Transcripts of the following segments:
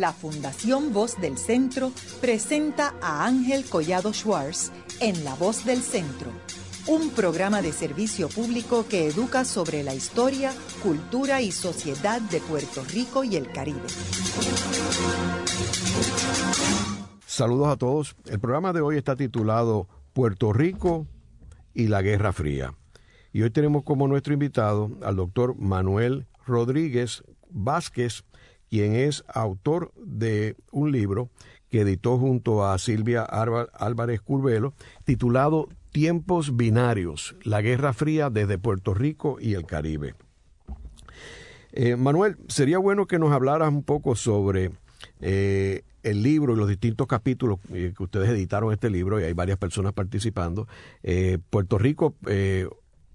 la Fundación Voz del Centro presenta a Ángel Collado Schwartz en La Voz del Centro, un programa de servicio público que educa sobre la historia, cultura y sociedad de Puerto Rico y el Caribe. Saludos a todos. El programa de hoy está titulado Puerto Rico y la Guerra Fría. Y hoy tenemos como nuestro invitado al doctor Manuel Rodríguez Vázquez, quien es autor de un libro que editó junto a Silvia Álvarez Curvelo, titulado Tiempos Binarios, la Guerra Fría desde Puerto Rico y el Caribe. Eh, Manuel, sería bueno que nos hablaras un poco sobre eh, el libro y los distintos capítulos eh, que ustedes editaron este libro, y hay varias personas participando. Puerto Rico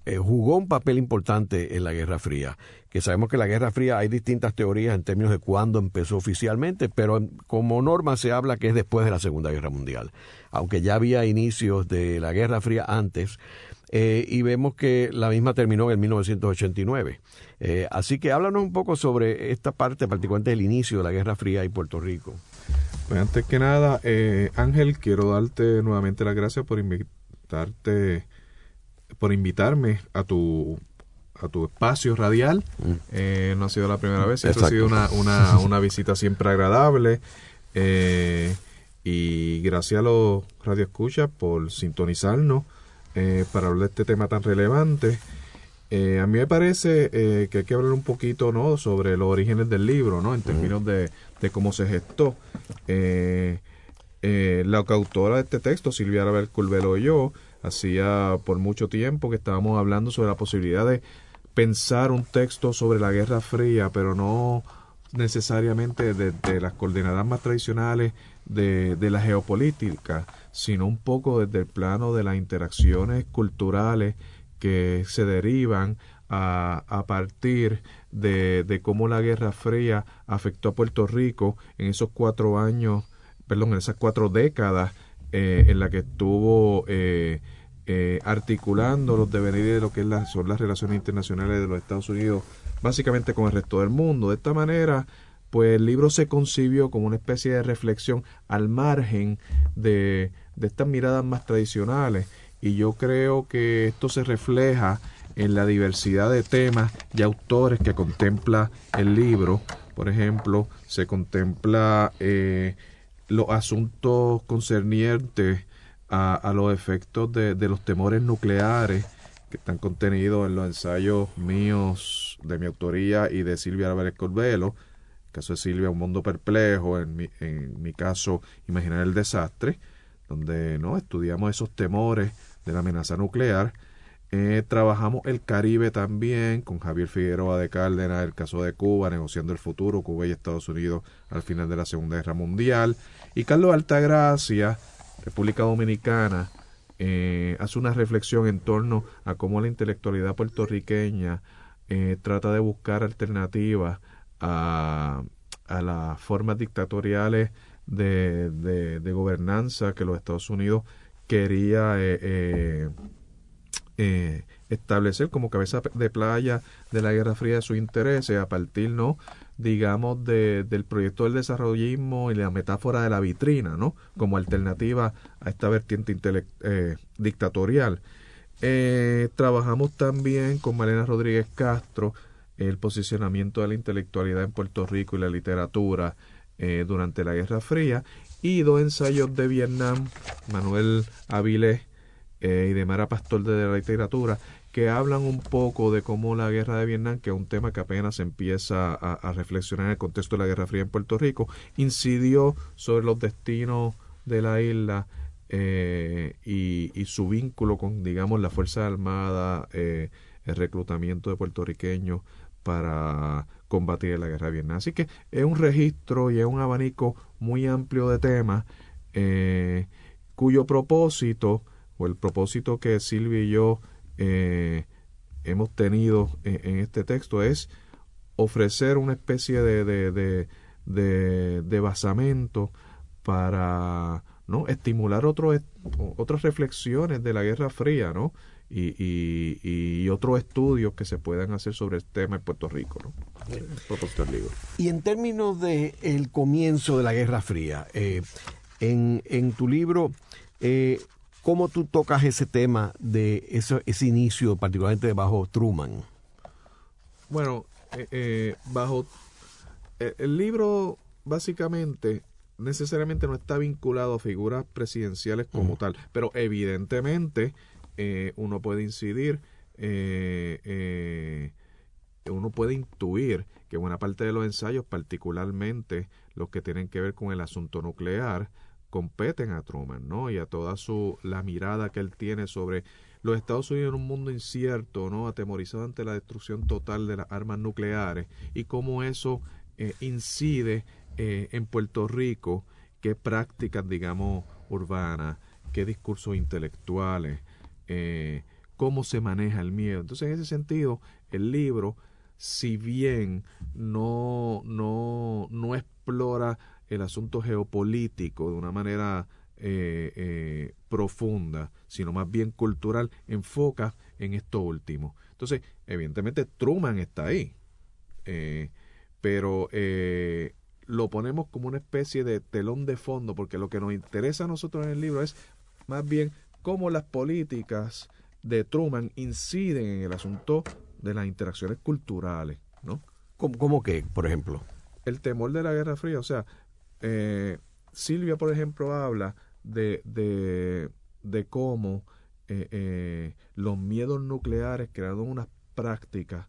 eh, jugó un papel importante en la Guerra Fría, que sabemos que la Guerra Fría hay distintas teorías en términos de cuándo empezó oficialmente, pero como norma se habla que es después de la Segunda Guerra Mundial, aunque ya había inicios de la Guerra Fría antes, eh, y vemos que la misma terminó en 1989. Eh, así que háblanos un poco sobre esta parte, particularmente del inicio de la Guerra Fría y Puerto Rico. Pues antes que nada, Ángel, quiero darte nuevamente las gracias por invitarte por invitarme a tu a tu espacio radial. Mm. Eh, no ha sido la primera vez, ha sido una, una, una, visita siempre agradable. Eh, y gracias a los radioescuchas por sintonizarnos eh, para hablar de este tema tan relevante. a mí me parece que hay que hablar un poquito ¿no? sobre los orígenes del libro, ¿no? en mm. términos de, de cómo se gestó. la coautora de este texto, Silvia Arabel Curvelo y yo, hacía por mucho tiempo que estábamos hablando sobre la posibilidad de pensar un texto sobre la Guerra Fría, pero no necesariamente desde las coordenadas más tradicionales de, la geopolítica, sino un poco desde el plano de las interacciones culturales que se derivan a, a partir de, de, cómo la Guerra Fría afectó a Puerto Rico en esos cuatro años, perdón, en esas cuatro décadas eh, en la que estuvo eh, eh, articulando los deberes de lo que son las relaciones internacionales de los Estados Unidos, básicamente con el resto del mundo. De esta manera, pues el libro se concibió como una especie de reflexión al margen de, de estas miradas más tradicionales y yo creo que esto se refleja en la diversidad de temas y autores que contempla el libro. Por ejemplo, se contempla eh, los asuntos concernientes a, los efectos de, los temores nucleares que están contenidos en los ensayos míos de mi autoría y de Silvia Álvarez Corbelo. El caso de Silvia, Un Mundo Perplejo, en mi, en mi caso, Imaginar el Desastre, donde no estudiamos esos temores de la amenaza nuclear. Eh, trabajamos el Caribe también con Javier Figueroa de Cárdenas, el caso de Cuba, negociando el futuro, Cuba y Estados Unidos al final de la Segunda Guerra Mundial. Y Carlos Altagracia, República Dominicana, eh, hace una reflexión en torno a cómo la intelectualidad puertorriqueña eh, trata de buscar alternativas a, a las formas dictatoriales de, de, gobernanza que los Estados Unidos quería eh, establecer como cabeza de playa de la Guerra Fría de sus intereses. A partir no digamos, de, del proyecto del desarrollismo y la metáfora de la vitrina, ¿no? Como alternativa a esta vertiente eh, dictatorial. Eh, trabajamos también con Malena Rodríguez Castro el posicionamiento de la intelectualidad en Puerto Rico y la literatura eh, durante la Guerra Fría y dos ensayos de Vietnam, Manuel Avilés y de Mara Pastor de la literatura, que hablan un poco de cómo la guerra de Vietnam, que es un tema que apenas empieza a, reflexionar en el contexto de la Guerra Fría en Puerto Rico, incidió sobre los destinos de la isla eh, y, su vínculo con, digamos, la Fuerza Armada, eh, el reclutamiento de puertorriqueños para combatir la guerra de Vietnam. Así que es un registro y es un abanico muy amplio de temas eh, cuyo propósito, o el propósito que Silvia y yo eh, hemos tenido en, este texto es ofrecer una especie de, de, de, basamento para ¿no? estimular otro, otras reflexiones de la Guerra Fría ¿no? y, y, y, otros estudios que se puedan hacer sobre el tema en Puerto Rico. ¿no? libro. Y en términos de el comienzo de la Guerra Fría, eh, en, en, tu libro, eh, ¿cómo tú tocas ese tema de eso, ese inicio, particularmente bajo Truman? Bueno, eh, bajo el libro básicamente necesariamente no está vinculado a figuras presidenciales como tal, pero evidentemente uno puede incidir eh, eh, uno puede intuir que buena parte de los ensayos, particularmente los que tienen que ver con el asunto nuclear, competen a Truman, ¿no? Y a toda su la mirada que él tiene sobre los Estados Unidos en un mundo incierto, ¿no? Atemorizado ante la destrucción total de las armas nucleares y cómo eso eh, incide eh, en Puerto Rico, qué prácticas, digamos, urbanas, qué discursos intelectuales, eh, cómo se maneja el miedo. Entonces, en ese sentido, el libro, si bien no, no, no explora el asunto geopolítico de una manera eh, eh, profunda, sino más bien cultural, enfoca en esto último. Entonces, evidentemente, Truman está ahí, eh, pero lo ponemos como una especie de telón de fondo, porque lo que nos interesa a nosotros en el libro es más bien cómo las políticas de Truman inciden en el asunto de las interacciones culturales, ¿no? ¿Cómo, que, por ejemplo? El temor de la Guerra Fría, o sea, eh, Silvia, por ejemplo, habla de, de, de cómo eh, eh, los miedos nucleares crearon unas prácticas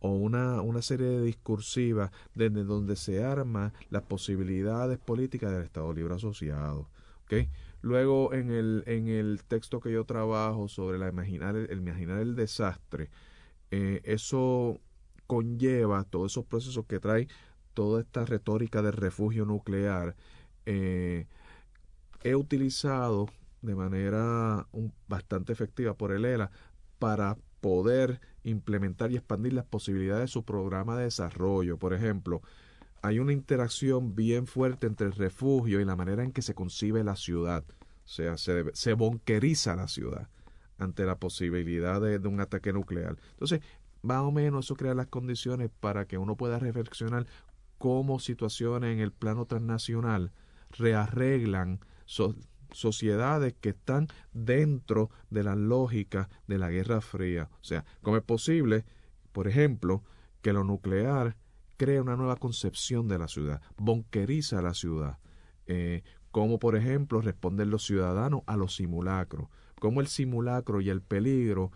o una, una serie de discursivas desde donde se arman las posibilidades políticas del Estado Libre Asociado. ¿okay? Luego, en el, en el texto que yo trabajo sobre la imaginar, el, imaginar el desastre, eso conlleva todos esos procesos que trae toda esta retórica del refugio nuclear. Eh, he utilizado de manera bastante efectiva por el ELA para poder implementar y expandir las posibilidades de su programa de desarrollo. Por ejemplo, hay una interacción bien fuerte entre el refugio y la manera en que se concibe la ciudad. O sea, se, se bonqueriza la ciudad ante la posibilidad de, un ataque nuclear. Entonces, más o menos eso crea las condiciones para que uno pueda reflexionar cómo situaciones en el plano transnacional rearreglan sociedades que están dentro de la lógica de la Guerra Fría. O sea, ¿cómo es posible, por ejemplo, que lo nuclear crea una nueva concepción de la ciudad, bonqueriza la ciudad. Eh, como por ejemplo responden los ciudadanos a los simulacros, como el simulacro y el peligro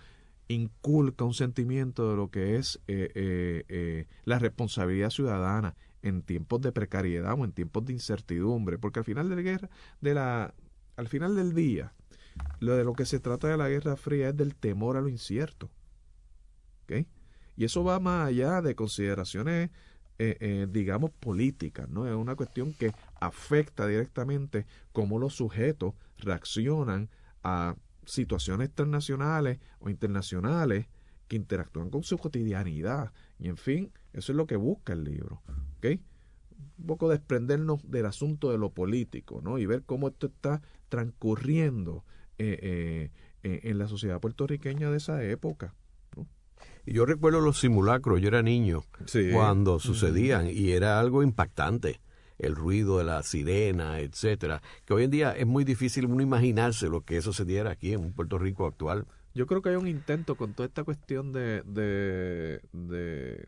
inculca un sentimiento de lo que es eh, eh, la responsabilidad ciudadana en tiempos de precariedad o en tiempos de incertidumbre, porque al final de la guerra, de la, al final del día, lo de lo que se trata de la Guerra Fría es del temor a lo incierto. Y eso va más allá de consideraciones eh, eh, digamos, política ¿no? Es una cuestión que afecta directamente cómo los sujetos reaccionan a situaciones transnacionales o internacionales que interactúan con su cotidianidad. Y en fin, eso es lo que busca el libro. ¿ok? Un poco desprendernos del asunto de lo político, ¿no? Y ver cómo esto está transcurriendo eh, en la sociedad puertorriqueña de esa época. Y yo recuerdo los simulacros, yo era niño cuando sucedían y era algo impactante el ruido de la sirena, etcétera, que hoy en día es muy difícil uno imaginarse lo que eso se diera aquí en Puerto Rico actual. Yo creo que hay un intento con toda esta cuestión de, de, de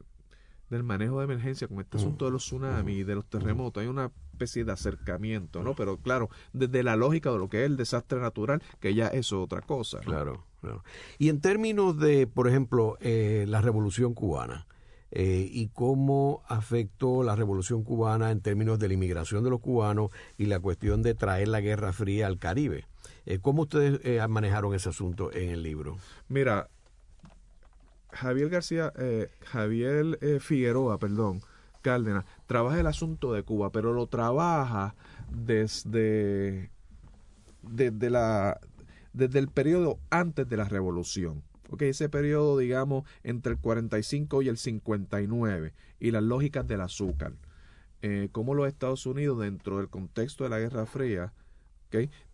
del manejo de emergencia con este asunto de los tsunamis y de los terremotos. Hay una especie de acercamiento, ¿no? Pero claro, desde la lógica de lo que es el desastre natural, que ya es otra cosa. Claro, claro. Y en términos de, por ejemplo, eh, la Revolución Cubana, eh, y cómo afectó la Revolución Cubana en términos de la inmigración de los cubanos y la cuestión de traer la Guerra Fría al Caribe. Eh, ¿Cómo ustedes manejaron ese asunto en el libro? Mira, Javier García, eh, Javier eh, Figueroa, perdón, Cárdenas, trabaja el asunto de Cuba, pero lo trabaja desde, desde, la, desde el periodo antes de la revolución. Okay, ese periodo, digamos, entre el 45 y el 59, y las lógicas del azúcar. Eh, cómo los Estados Unidos, dentro del contexto de la Guerra Fría,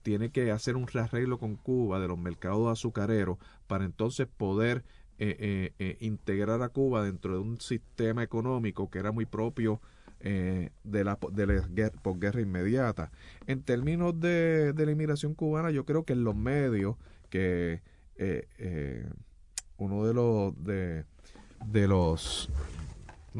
tiene que hacer un rearreglo con Cuba de los mercados azucareros para entonces poder eh, eh, integrar a Cuba dentro de un sistema económico que era muy propio de la, de la posguerra inmediata. En términos de, de, la inmigración cubana, yo creo que en los medios, que uno de los de, de los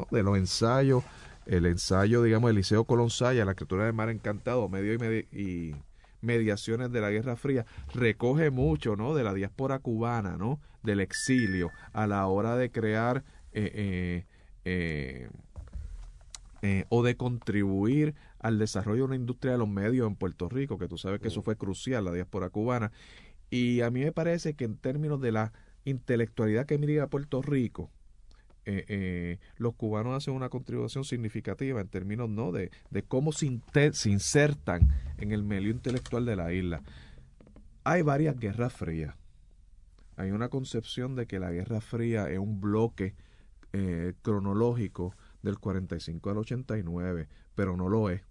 de los ensayos, el ensayo, digamos, del Liceo Colón la escritura del mar encantado, medio y, mediaciones de la Guerra Fría, recoge mucho, ¿no? De la diáspora cubana, ¿no? Del exilio, a la hora de crear eh, eh, eh, o de contribuir al desarrollo de una industria de los medios en Puerto Rico, que tú sabes que eso fue crucial, la diáspora cubana. Y a mí me parece que en términos de la intelectualidad que mira a Puerto Rico, eh, eh, los cubanos hacen una contribución significativa en términos no de, de cómo se, insertan en el medio intelectual de la isla. Hay varias guerras frías. Hay una concepción de que la Guerra Fría es un bloque eh, cronológico del 45 al 89, pero no lo es.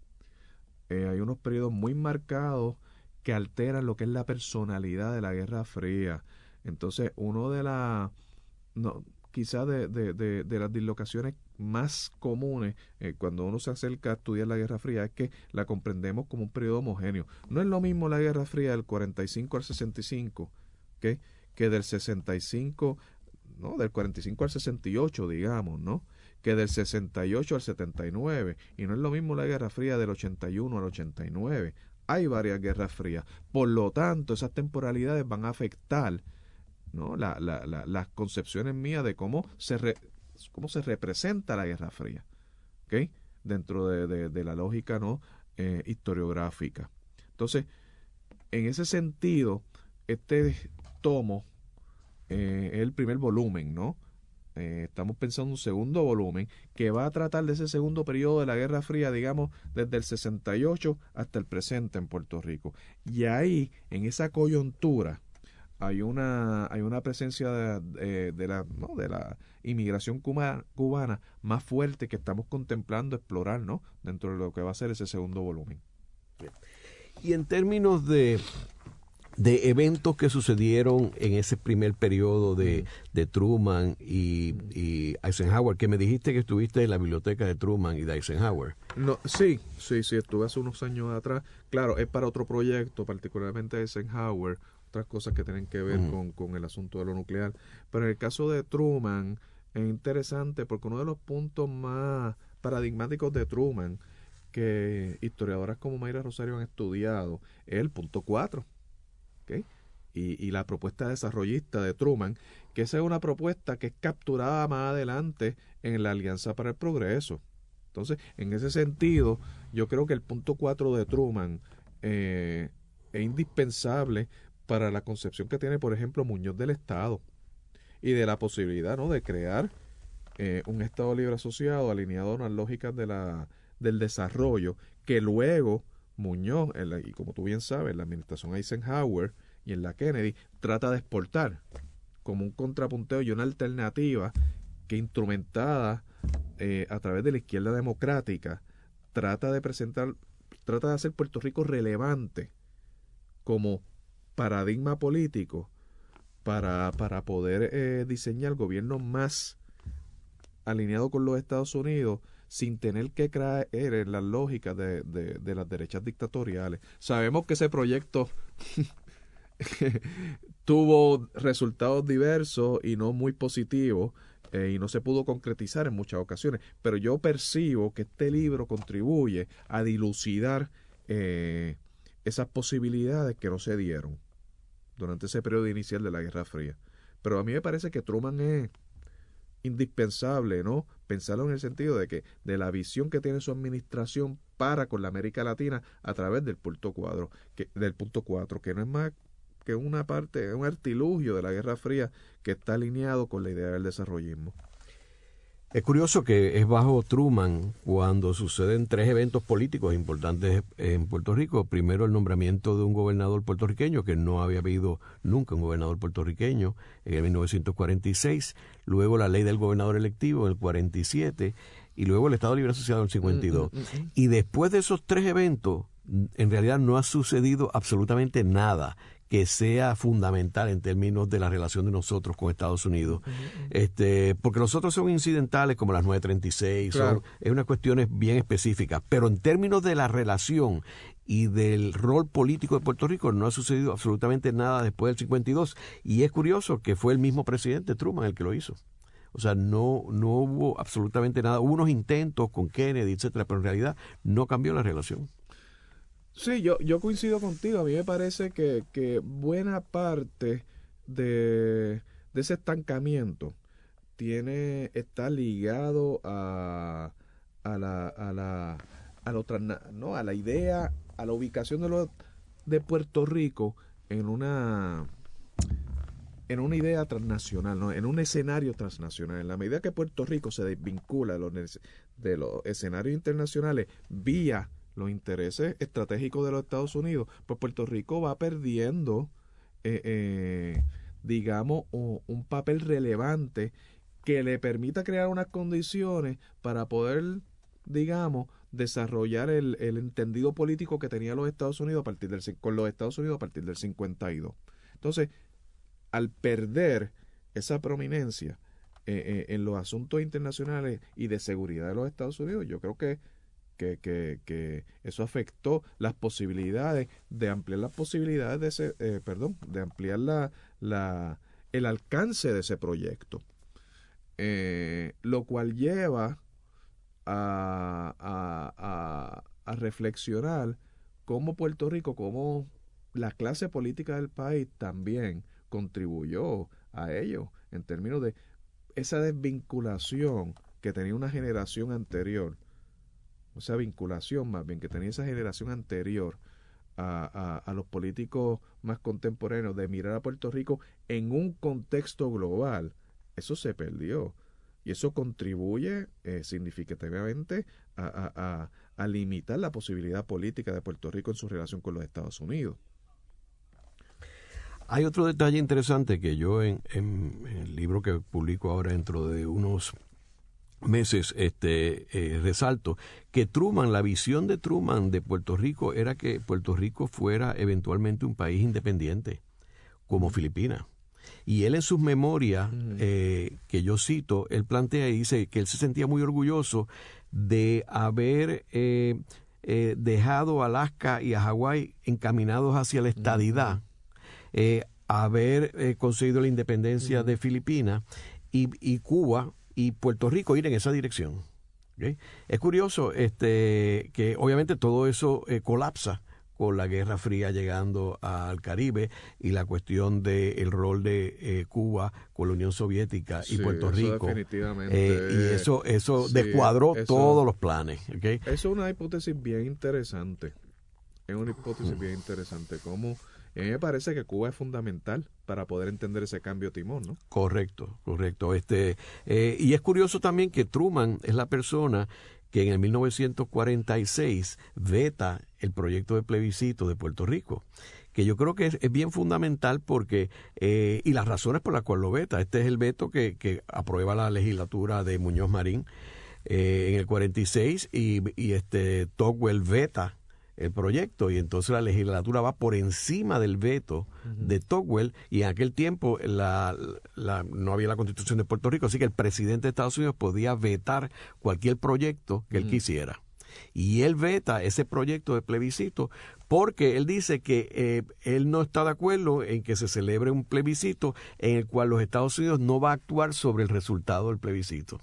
hay unos periodos muy marcados que alteran lo que es la personalidad de la Guerra Fría. Entonces, uno de las... No, quizá de, de, de, las dislocaciones más comunes eh, cuando uno se acerca a estudiar la Guerra Fría es que la comprendemos como un periodo homogéneo. No es lo mismo la Guerra Fría del 45 al 65 que del 65, no, del 45 al 68, digamos, ¿no? Que del 68 al 79. Y no es lo mismo la Guerra Fría del 81 al 89. Hay varias guerras frías. Por lo tanto, esas temporalidades van a afectar ¿no? La, la, las concepciones mías de cómo se, cómo se representa la Guerra Fría, dentro de, de, la lógica ¿no? Eh, historiográfica. Entonces, en ese sentido, este tomo eh, es el primer volumen, ¿no? Eh, estamos pensando en un segundo volumen que va a tratar de ese segundo periodo de la Guerra Fría, digamos, desde el 68 hasta el presente en Puerto Rico. Y ahí, en esa coyuntura, hay una, hay una presencia de, de la, ¿no? de la inmigración cubana, más fuerte que estamos contemplando explorar ¿no? dentro de lo que va a ser ese segundo volumen. Y en términos de, de eventos que sucedieron en ese primer periodo de, de Truman y, y, Eisenhower, que me dijiste que estuviste en la biblioteca de Truman y de Eisenhower. No, sí, sí, sí, estuve hace unos años atrás. Claro, es para otro proyecto, particularmente Eisenhower, otras cosas que tienen que ver con, con, el asunto de lo nuclear. Pero en el caso de Truman es interesante porque uno de los puntos más paradigmáticos de Truman que historiadoras como Mayra Rosario han estudiado es el punto 4. Y, y, la propuesta desarrollista de Truman, que esa es una propuesta que es capturada más adelante en la Alianza para el Progreso. Entonces, en ese sentido, yo creo que el punto 4 de Truman eh, es indispensable para la concepción que tiene, por ejemplo, Muñoz del Estado y de la posibilidad ¿no? de crear eh, un Estado libre asociado alineado a las lógicas de la, del desarrollo que luego Muñoz, y como tú bien sabes, la administración Eisenhower y en la Kennedy, trata de exportar como un contrapunteo y una alternativa que instrumentada eh, a través de la izquierda democrática trata de presentar, trata de hacer Puerto Rico relevante como paradigma político para, para poder eh, diseñar gobierno más alineado con los Estados Unidos sin tener que creer en las lógicas de, de, las derechas dictatoriales. Sabemos que ese proyecto tuvo resultados diversos y no muy positivos eh, y no se pudo concretizar en muchas ocasiones, pero yo percibo que este libro contribuye a dilucidar eh, esas posibilidades que no se dieron durante ese periodo inicial de la Guerra Fría. Pero a mí me parece que Truman es indispensable, ¿no? Pensarlo en el sentido de que de la visión que tiene su administración para con la América Latina a través del punto cuadro, que, del punto cuatro, que no es más que una parte, un artilugio de la Guerra Fría que está alineado con la idea del desarrollismo. Es curioso que es bajo Truman cuando suceden tres eventos políticos importantes en Puerto Rico. Primero el nombramiento de un gobernador puertorriqueño, que no había habido nunca un gobernador puertorriqueño en el 1946. Luego la ley del gobernador electivo en el 47 y luego el Estado Libre Asociado en el 52. Mm, mm, mm, y después de esos tres eventos, en realidad no ha sucedido absolutamente nada que sea fundamental en términos de la relación de nosotros con Estados Unidos. este, porque los otros son incidentales, como las 936, son, es unas cuestiones bien específicas. Pero en términos de la relación y del rol político de Puerto Rico no ha sucedido absolutamente nada después del 52. Y es curioso que fue el mismo presidente Truman el que lo hizo. O sea, no, no hubo absolutamente nada. Hubo unos intentos con Kennedy, etcétera, pero en realidad no cambió la relación. Sí, yo, yo coincido contigo. A mí me parece que, que buena parte de, de ese estancamiento tiene, está ligado a, a la, a la, a la, no, a la idea a la ubicación de, lo, de Puerto Rico en una en una idea transnacional, ¿no? en un escenario transnacional. En la medida que Puerto Rico se desvincula de los, de los escenarios internacionales vía los intereses estratégicos de los Estados Unidos, pues Puerto Rico va perdiendo, eh, eh, digamos, un papel relevante que le permita crear unas condiciones para poder, digamos, desarrollar el, entendido político que tenía los Estados Unidos a partir del con los Estados Unidos a partir del 52. Entonces, al perder esa prominencia eh, eh, en los asuntos internacionales y de seguridad de los Estados Unidos, yo creo que, que, que, que eso afectó las posibilidades de ampliar las posibilidades de ese, eh, perdón, de ampliar la, la, el alcance de ese proyecto. lo cual lleva a, a, reflexionar cómo Puerto Rico, cómo la clase política del país también contribuyó a ello en términos de esa desvinculación que tenía una generación anterior, o sea, vinculación más bien que tenía esa generación anterior a, a, los políticos más contemporáneos de mirar a Puerto Rico en un contexto global, eso se perdió. Y eso contribuye eh, significativamente a, a, limitar la posibilidad política de Puerto Rico en su relación con los Estados Unidos. Hay otro detalle interesante que yo en, el libro que publico ahora dentro de unos meses este eh, resalto que Truman la visión de Truman de Puerto Rico era que Puerto Rico fuera eventualmente un país independiente como Filipinas y él en sus memorias, eh, que yo cito, él plantea y dice que él se sentía muy orgulloso de haber eh, eh, dejado Alaska y a Hawái encaminados hacia la estadidad, haber conseguido la independencia de Filipinas y, Cuba y Puerto Rico ir en esa dirección. Es curioso este, que obviamente todo eso colapsa con la Guerra Fría llegando al Caribe y la cuestión del rol de eh, Cuba con la Unión Soviética y Puerto Rico. Eh, y eso, eso descuadró todos los planes. ¿okay? Eso es una hipótesis bien interesante. Es una hipótesis bien interesante. A mí me parece que Cuba es fundamental para poder entender ese cambio timón, ¿no? Correcto, correcto. Este, eh, y es curioso también que Truman es la persona que en el 1946 veta el proyecto de plebiscito de Puerto Rico, que yo creo que es, bien fundamental porque, eh, y las razones por las cuales lo veta, este es el veto que, que aprueba la legislatura de Muñoz Marín eh, en el 46 y, y este Togwell veta el proyecto y entonces la legislatura va por encima del veto de Togwell y en aquel tiempo la, no había la constitución de Puerto Rico, así que el presidente de Estados Unidos podía vetar cualquier proyecto que él quisiera. Y él veta ese proyecto de plebiscito porque él dice que eh, él no está de acuerdo en que se celebre un plebiscito en el cual los Estados Unidos no va a actuar sobre el resultado del plebiscito.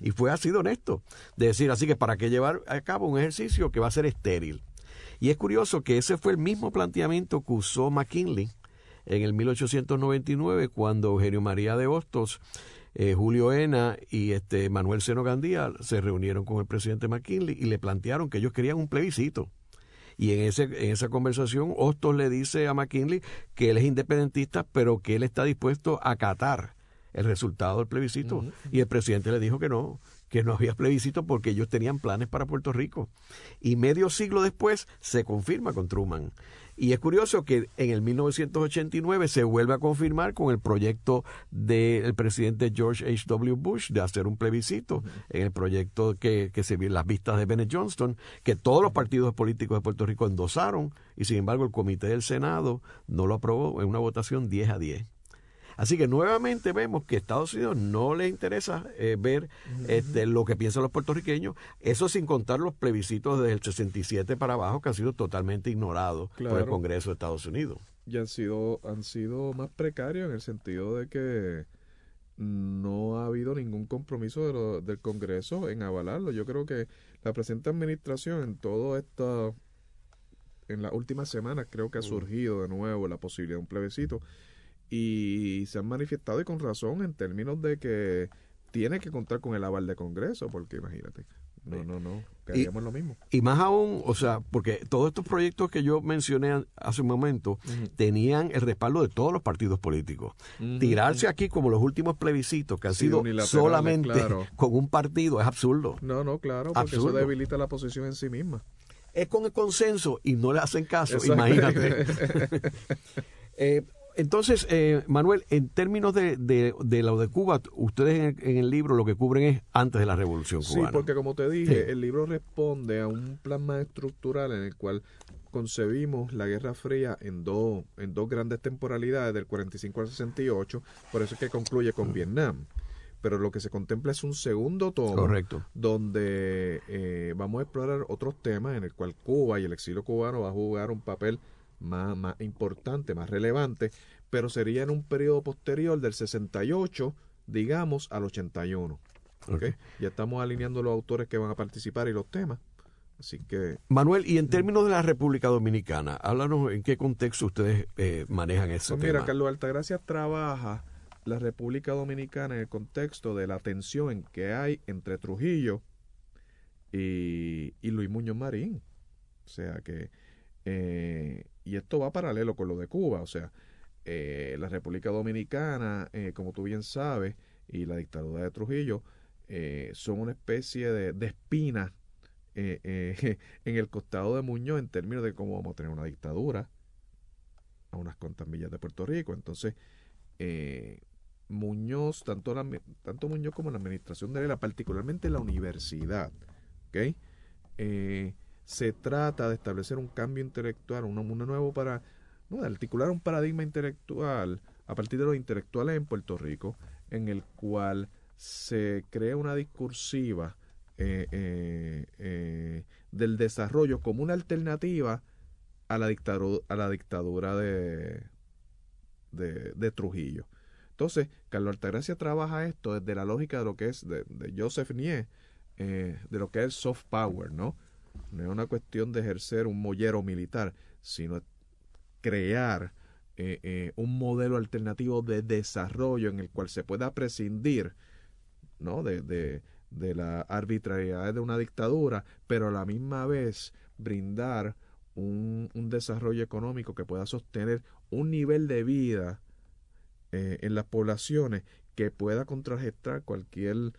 Y fue así de honesto, de decir, así que para qué llevar a cabo un ejercicio que va a ser estéril. Y es curioso que ese fue el mismo planteamiento que usó McKinley en el 1899 cuando Eugenio María de Hostos, eh, Julio Ena y este Manuel Seno Gandía se reunieron con el presidente McKinley y le plantearon que ellos querían un plebiscito. Y en, ese, en esa conversación, Hostos le dice a McKinley que él es independentista, pero que él está dispuesto a acatar el resultado del plebiscito. Y el presidente le dijo que no, que no había plebiscito porque ellos tenían planes para Puerto Rico. Y medio siglo después se confirma con Truman. Y es curioso que en el 1989 se vuelve a confirmar con el proyecto del presidente George H.W. Bush de hacer un plebiscito, en el proyecto que, que se vio las vistas de Bennett Johnston, que todos los partidos políticos de Puerto Rico endosaron y sin embargo el comité del Senado no lo aprobó en una votación 10 a 10. Así que nuevamente vemos que Estados Unidos no le interesa eh, ver este, lo que piensan los puertorriqueños, eso sin contar los plebiscitos desde el 67 para abajo que han sido totalmente ignorados por el Congreso de Estados Unidos. Y han sido, han sido más precarios en el sentido de que no ha habido ningún compromiso del Congreso en avalarlo. Yo creo que la presente administración en todo esto, en las últimas semanas creo que ha surgido de nuevo la posibilidad de un plebiscito y se han manifestado y con razón en términos de que tiene que contar con el aval de Congreso, porque imagínate, no, no, no, queríamos lo mismo. Y más aún, o sea, porque todos estos proyectos que yo mencioné hace un momento tenían el respaldo de todos los partidos políticos. Tirarse aquí como los últimos plebiscitos que han sido solamente con un partido es absurdo. No, no, claro, porque eso debilita la posición en sí misma. Es con el consenso y no le hacen caso, imagínate. eh, entonces, eh, Manuel, en términos de, de, lo de Cuba, ustedes en el, libro lo que cubren es antes de la Revolución Cubana. Sí, porque como te dije, el libro responde a un plan más estructural en el cual concebimos la Guerra Fría en dos, en dos grandes temporalidades, del 45 al 68, por eso es que concluye con Vietnam. Pero lo que se contempla es un segundo tomo, Correcto. donde eh, vamos a explorar otros temas en el cual Cuba y el exilio cubano va a jugar un papel más, más importante, más relevante, pero sería en un periodo posterior del 68, digamos, al 81. ¿okay? Ya estamos alineando los autores que van a participar y los temas. Así que. Manuel, y en términos de la República Dominicana, háblanos en qué contexto ustedes eh, manejan eso. Pues mira, Carlos Altagracia trabaja la República Dominicana en el contexto de la tensión que hay entre Trujillo y, y Luis Muñoz Marín. O sea que eh, y esto va paralelo con lo de Cuba, o sea, eh, la República Dominicana, eh, como tú bien sabes, y la dictadura de Trujillo son una especie de, de espina en el costado de Muñoz en términos de cómo vamos a tener una dictadura a unas cuantas millas de Puerto Rico. Entonces, Muñoz, tanto, la, tanto Muñoz como la administración de él, particularmente la universidad, ¿ok? Se trata de establecer un cambio intelectual, un, mundo nuevo para articular un paradigma intelectual a partir de los intelectuales en Puerto Rico, en el cual se crea una discursiva eh, eh, eh, del desarrollo como una alternativa a la dictadura, a la dictadura de, Trujillo. Entonces, Carlos Altagracia trabaja esto desde la lógica de lo que es de, de Joseph Nie, de lo que es soft power, ¿no? No es una cuestión de ejercer un mollero militar, sino crear eh, eh, un modelo alternativo de desarrollo en el cual se pueda prescindir ¿no? de, de, la arbitrariedad de una dictadura, pero a la misma vez brindar un, un desarrollo económico que pueda sostener un nivel de vida eh, en las poblaciones que pueda contrarrestar cualquier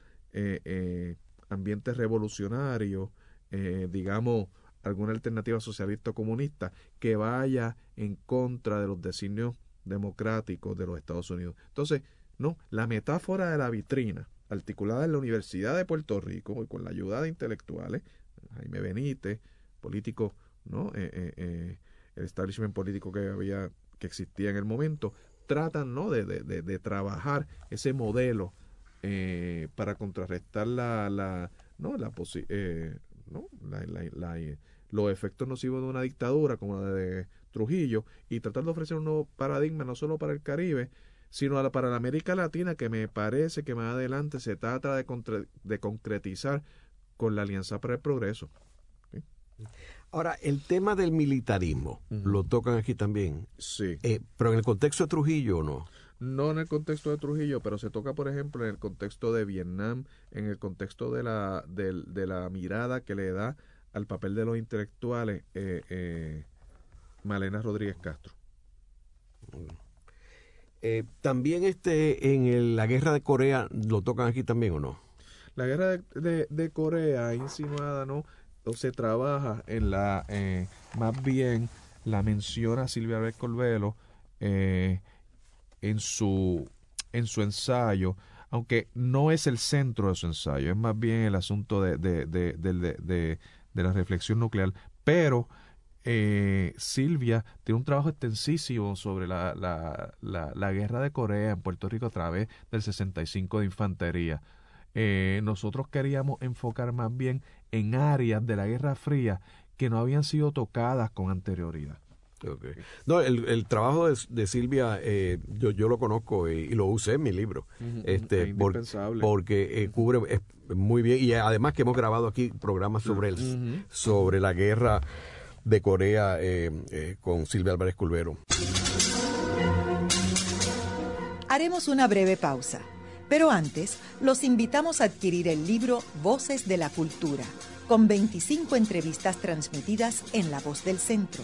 ambiente revolucionario eh, digamos, alguna alternativa socialista o comunista que vaya en contra de los designios democráticos de los Estados Unidos. Entonces, no, la metáfora de la vitrina, articulada en la Universidad de Puerto Rico y con la ayuda de intelectuales, Jaime Benítez, político, ¿no? Eh, eh, el establishment político que había, que existía en el momento, tratan, ¿no? De, de, de, trabajar ese modelo para contrarrestar la, la, ¿no? ¿No? Eh, los efectos nocivos de una dictadura como la de Trujillo y tratar de ofrecer un nuevo paradigma no solo para el Caribe, sino para la América Latina que me parece que más adelante se trata de, de concretizar con la Alianza para el Progreso. Ahora, el tema del militarismo, lo tocan aquí también. Sí. Eh, pero en el contexto de Trujillo o no. No en el contexto de Trujillo, pero se toca, por ejemplo, en el contexto de Vietnam, en el contexto de la, de, la mirada que le da al papel de los intelectuales eh, eh, Malena Rodríguez Castro. Eh, también este en la guerra de Corea lo tocan aquí también o no la guerra de, de, Corea insinuada no o se trabaja en la más bien la menciona Silvia Albert Colvelo eh, en, su, en su ensayo, aunque no es el centro de su ensayo, es más bien el asunto de, de, de, de la reflexión nuclear, pero eh, Silvia tiene un trabajo extensísimo sobre la, la, la, guerra de Corea en Puerto Rico a través del 65 de infantería. Eh, nosotros queríamos enfocar más bien en áreas de la Guerra Fría que no habían sido tocadas con anterioridad. No, el, el, trabajo de, Silvia, eh, yo, yo lo conozco y, lo usé en mi libro. este, porque eh, cubre muy bien. Y además que hemos grabado aquí programas sobre, el, sobre la guerra de Corea eh, con Silvia Álvarez Culvero. Haremos una breve pausa, pero antes los invitamos a adquirir el libro Voces de la Cultura, con 25 entrevistas transmitidas en La Voz del Centro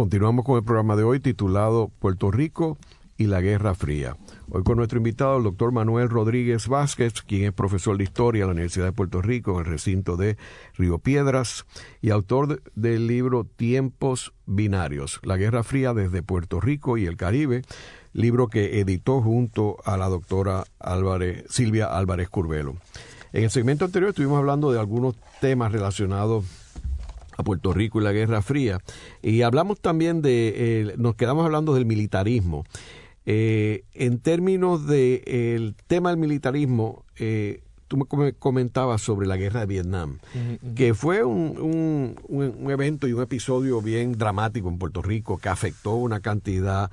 Continuamos con el programa de hoy titulado Puerto Rico y la Guerra Fría. Hoy con nuestro invitado, el doctor Manuel Rodríguez Vázquez, quien es profesor de historia en la Universidad de Puerto Rico, en el recinto de Río Piedras, y autor del libro Tiempos Binarios, la Guerra Fría desde Puerto Rico y el Caribe, libro que editó junto a la doctora Álvarez, Silvia Álvarez Curvelo. En el segmento anterior estuvimos hablando de algunos temas relacionados a Puerto Rico y la Guerra Fría. Y hablamos también de, eh, nos quedamos hablando del militarismo. Eh, en términos del el tema del militarismo, eh, tú me comentabas sobre la guerra de Vietnam, que fue un, un, evento y un episodio bien dramático en Puerto Rico que afectó una cantidad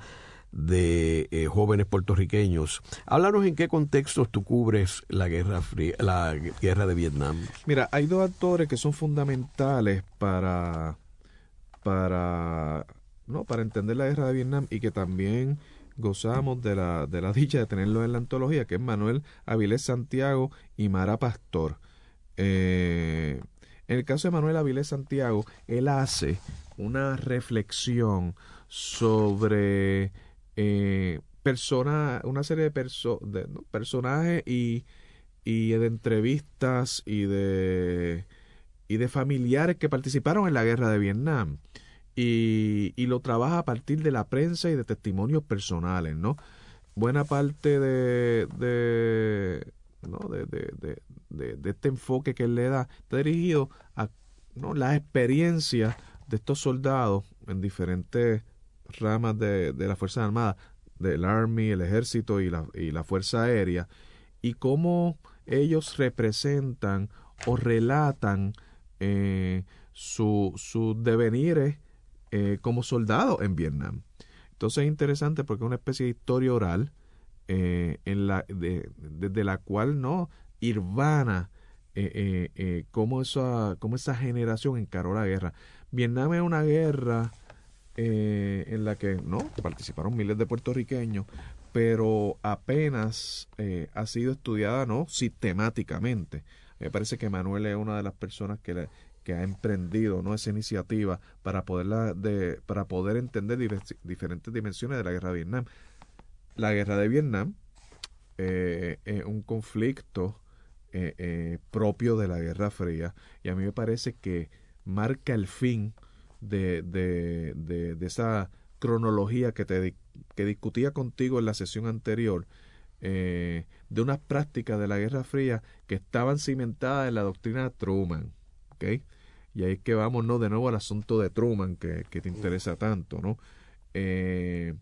de eh, jóvenes puertorriqueños. Háblanos en qué contextos tú cubres la guerra fría, la guerra de Vietnam. Mira, hay dos actores que son fundamentales para para no para entender la guerra de Vietnam y que también gozamos de la, de la dicha de tenerlo en la antología, que es Manuel Avilés Santiago y Mara Pastor. Eh, en el caso de Manuel Avilés Santiago, él hace una reflexión sobre eh, una serie de, personajes y, y de entrevistas y de, y de familiares que participaron en la guerra de Vietnam. Y, y, lo trabaja a partir de la prensa y de testimonios personales, ¿no? Buena parte de, de, ¿no? de, de, de, de este enfoque que él le da está dirigido a ¿no? las experiencias de estos soldados en diferentes ramas de, de las Fuerzas Armadas, del Army, el Ejército y la, y la Fuerza Aérea, y cómo ellos representan o relatan eh, sus su devenires eh, como soldados en Vietnam. Entonces es interesante porque es una especie de historia oral eh, en la, de, desde la cual no irvana cómo, esa, cómo esa generación encaró la guerra. Vietnam es una guerra eh, en la que no participaron miles de puertorriqueños, pero apenas eh, ha sido estudiada no sistemáticamente. Me parece que Manuel es una de las personas que, que ha emprendido no esa iniciativa para poderla de, para poder entender diferentes dimensiones de la guerra de Vietnam. La guerra de Vietnam eh, es un conflicto propio de la Guerra Fría y a mí me parece que marca el fin de, de, de, esa cronología que, te, que discutía contigo en la sesión anterior, eh, de unas prácticas de la Guerra Fría que estaban cimentadas en la doctrina Truman. ¿okay? Y ahí es que vamos ¿no? de nuevo al asunto de Truman, que, que te interesa tanto. ¿no? Eh,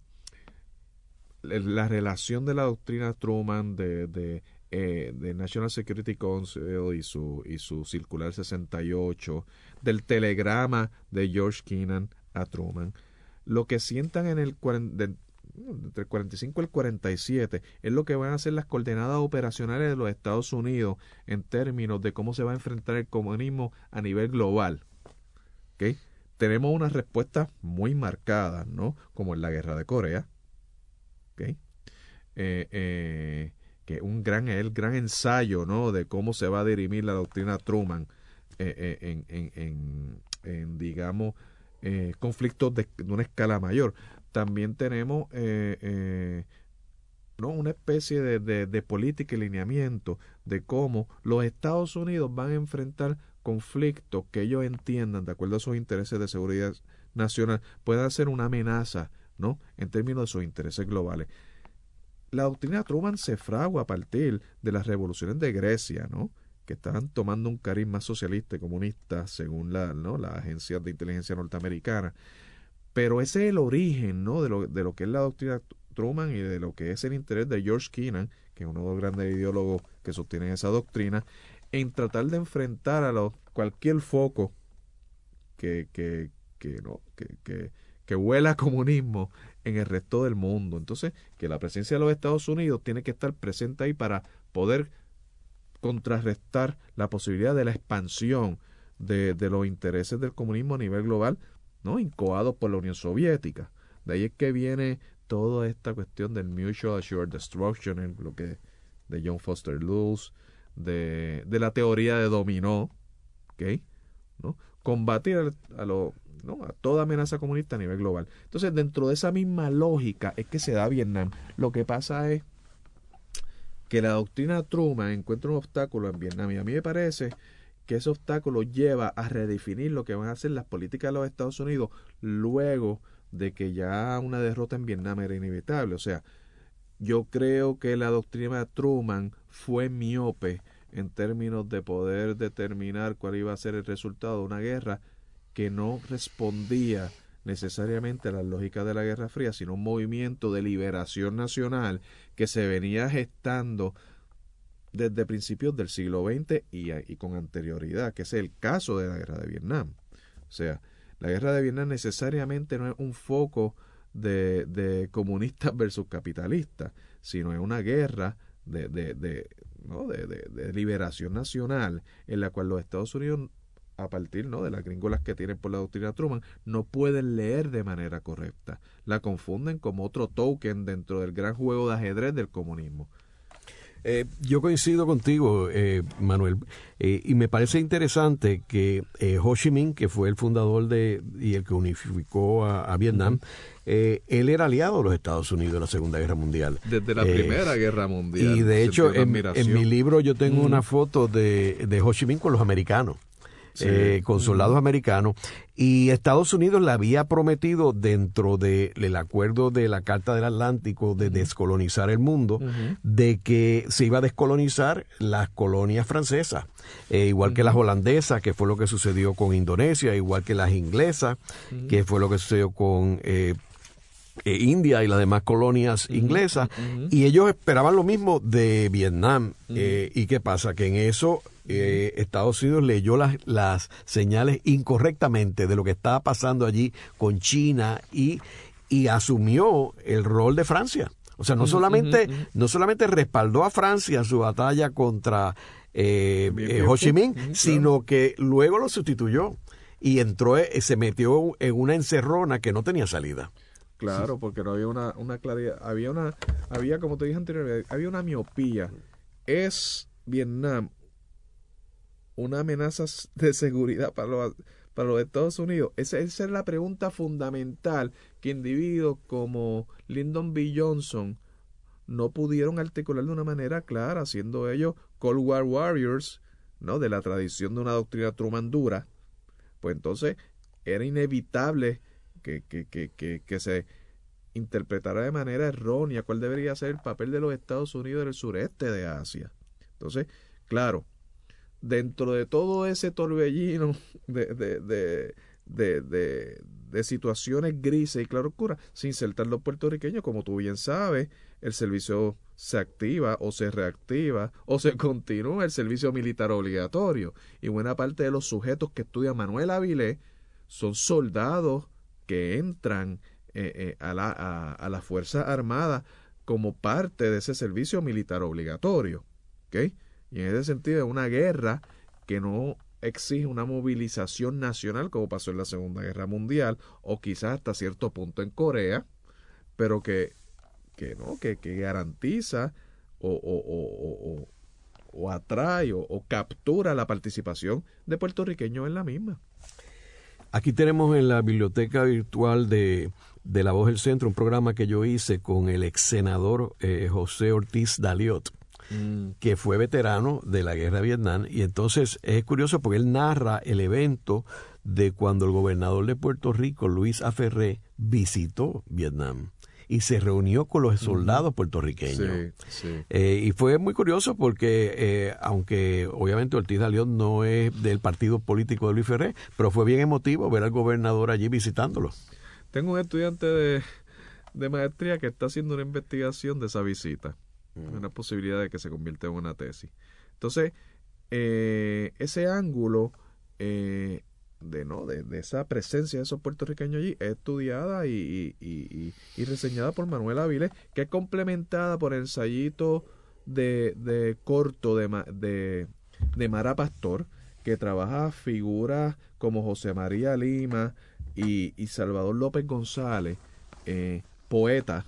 la relación de la doctrina Truman, de, de eh, de National Security Council y su, y su circular 68, del telegrama de George Kennan a Truman, lo que sientan en el entre el 45 y el 47 es lo que van a ser las coordenadas operacionales de los Estados Unidos en términos de cómo se va a enfrentar el comunismo a nivel global. ¿Okay? Tenemos unas respuestas muy marcadas, ¿no? Como en la guerra de Corea, ¿okay? Eh, eh, que un gran, el gran ensayo ¿no? de cómo se va a dirimir la doctrina Truman eh, en, en, en, digamos, conflictos de, una escala mayor. También tenemos ¿no? una especie de, de, de, política y lineamiento de cómo los Estados Unidos van a enfrentar conflictos que ellos entiendan, de acuerdo a sus intereses de seguridad nacional, puedan ser una amenaza ¿no? en términos de sus intereses globales la doctrina Truman se fragua a partir de las revoluciones de Grecia, ¿no? que estaban tomando un carisma socialista y comunista según la, ¿no? las agencias de inteligencia norteamericana. Pero ese es el origen ¿no? de, lo, que es la doctrina Truman y de lo que es el interés de George Kennan, que es uno de los grandes ideólogos que sostienen esa doctrina, en tratar de enfrentar a los, cualquier foco que, que, que, no, que, que, que huela comunismo en el resto del mundo. Entonces, que la presencia de los Estados Unidos tiene que estar presente ahí para poder contrarrestar la posibilidad de la expansión de, de los intereses del comunismo a nivel global, ¿no? incoados por la Unión Soviética. De ahí es que viene toda esta cuestión del Mutual Assured Destruction, en lo que de John Foster Dulles, de, de la teoría de dominó, ¿okay? ¿no? combatir a, lo, a toda amenaza comunista a nivel global. Entonces, dentro de esa misma lógica es que se da Vietnam. Lo que pasa es que la doctrina Truman encuentra un obstáculo en Vietnam y a mí me parece que ese obstáculo lleva a redefinir lo que van a hacer las políticas de los Estados Unidos luego de que ya una derrota en Vietnam era inevitable. O sea, yo creo que la doctrina Truman fue miope en términos de poder determinar cuál iba a ser el resultado de una guerra que no respondía necesariamente a la lógica de la Guerra Fría, sino un movimiento de liberación nacional que se venía gestando desde principios del siglo XX y, con anterioridad, que es el caso de la Guerra de Vietnam. O sea, la Guerra de Vietnam necesariamente no es un foco de, de comunistas versus capitalistas, sino es una guerra de, de, ¿no? de, de, liberación nacional en la cual los Estados Unidos a partir ¿no? de las gringolas que tienen por la doctrina Truman, no pueden leer de manera correcta. La confunden como otro token dentro del gran juego de ajedrez del comunismo. Eh, yo coincido contigo, eh, Manuel, eh, y me parece interesante que Ho Chi Minh, que fue el fundador de y el que unificó a, Vietnam, él era aliado de los Estados Unidos en la Segunda Guerra Mundial. Desde la Primera Guerra Mundial. Y de hecho, en, mi libro yo tengo una foto de, de Ho Chi Minh con los americanos. Eh, con soldados americanos. Y Estados Unidos le había prometido dentro del acuerdo de la Carta del Atlántico de descolonizar el mundo, de que se iba a descolonizar las colonias francesas, eh, igual que las holandesas, que fue lo que sucedió con Indonesia, igual que las inglesas, que fue lo que sucedió con eh, India y las demás colonias inglesas, y ellos esperaban lo mismo de Vietnam. ¿Y qué pasa? Que en eso eh, Estados Unidos leyó las, las señales incorrectamente de lo que estaba pasando allí con China y, y asumió el rol de Francia. O sea, no solamente, no solamente respaldó a Francia en su batalla contra eh, eh, Ho Chi Minh, sino que luego lo sustituyó y entró, se metió en una encerrona que no tenía salida. Claro, porque no había una, una claridad, había una, había, como te dije anteriormente, había una miopía. Es Vietnam una amenaza de seguridad para los, para los Estados Unidos? Esa, esa es la pregunta fundamental que individuos como Lyndon B. Johnson no pudieron articular de una manera clara, siendo ellos Cold War Warriors, ¿no? De la tradición de una doctrina Truman dura. Pues entonces era inevitable que, que, que, que, se interpretara de manera errónea cuál debería ser el papel de los Estados Unidos en el sureste de Asia. Entonces, claro, dentro de todo ese torbellino de, de, de, de, de situaciones grises y claroscuras, sin insertar los puertorriqueños, como tú bien sabes, el servicio se activa o se reactiva o se continúa el servicio militar obligatorio. Y buena parte de los sujetos que estudia Manuel Avilés son soldados que entran eh, eh, a, la, a, a la Fuerza Armada como parte de ese servicio militar obligatorio. ¿okay? Y en ese sentido es una guerra que no exige una movilización nacional como pasó en la Segunda Guerra Mundial o quizás hasta cierto punto en Corea, pero que que, ¿no? que, que garantiza o, o, o, o atrae o, captura la participación de puertorriqueños en la misma. Aquí tenemos en la biblioteca virtual de, de La Voz del Centro un programa que yo hice con el ex senador eh, José Ortiz Daliot, mm. que fue veterano de la guerra de Vietnam. Y entonces es curioso porque él narra el evento de cuando el gobernador de Puerto Rico, Luis Aferré, visitó Vietnam y se reunió con los soldados puertorriqueños. Eh, y fue muy curioso porque, eh, aunque obviamente Ortiz de León no es del partido político de Luis Ferré, pero fue bien emotivo ver al gobernador allí visitándolo. Tengo un estudiante de, de maestría que está haciendo una investigación de esa visita. Mm. Una posibilidad de que se convierta en una tesis. Entonces, eh, ese ángulo eh, de, ¿no? De, esa presencia de esos puertorriqueños allí es estudiada y, y, y, reseñada por Manuel Avilés, que es complementada por el ensayito de, de corto de, de, de Mara Pastor, que trabaja figuras como José María Lima y, y Salvador López González, eh, poetas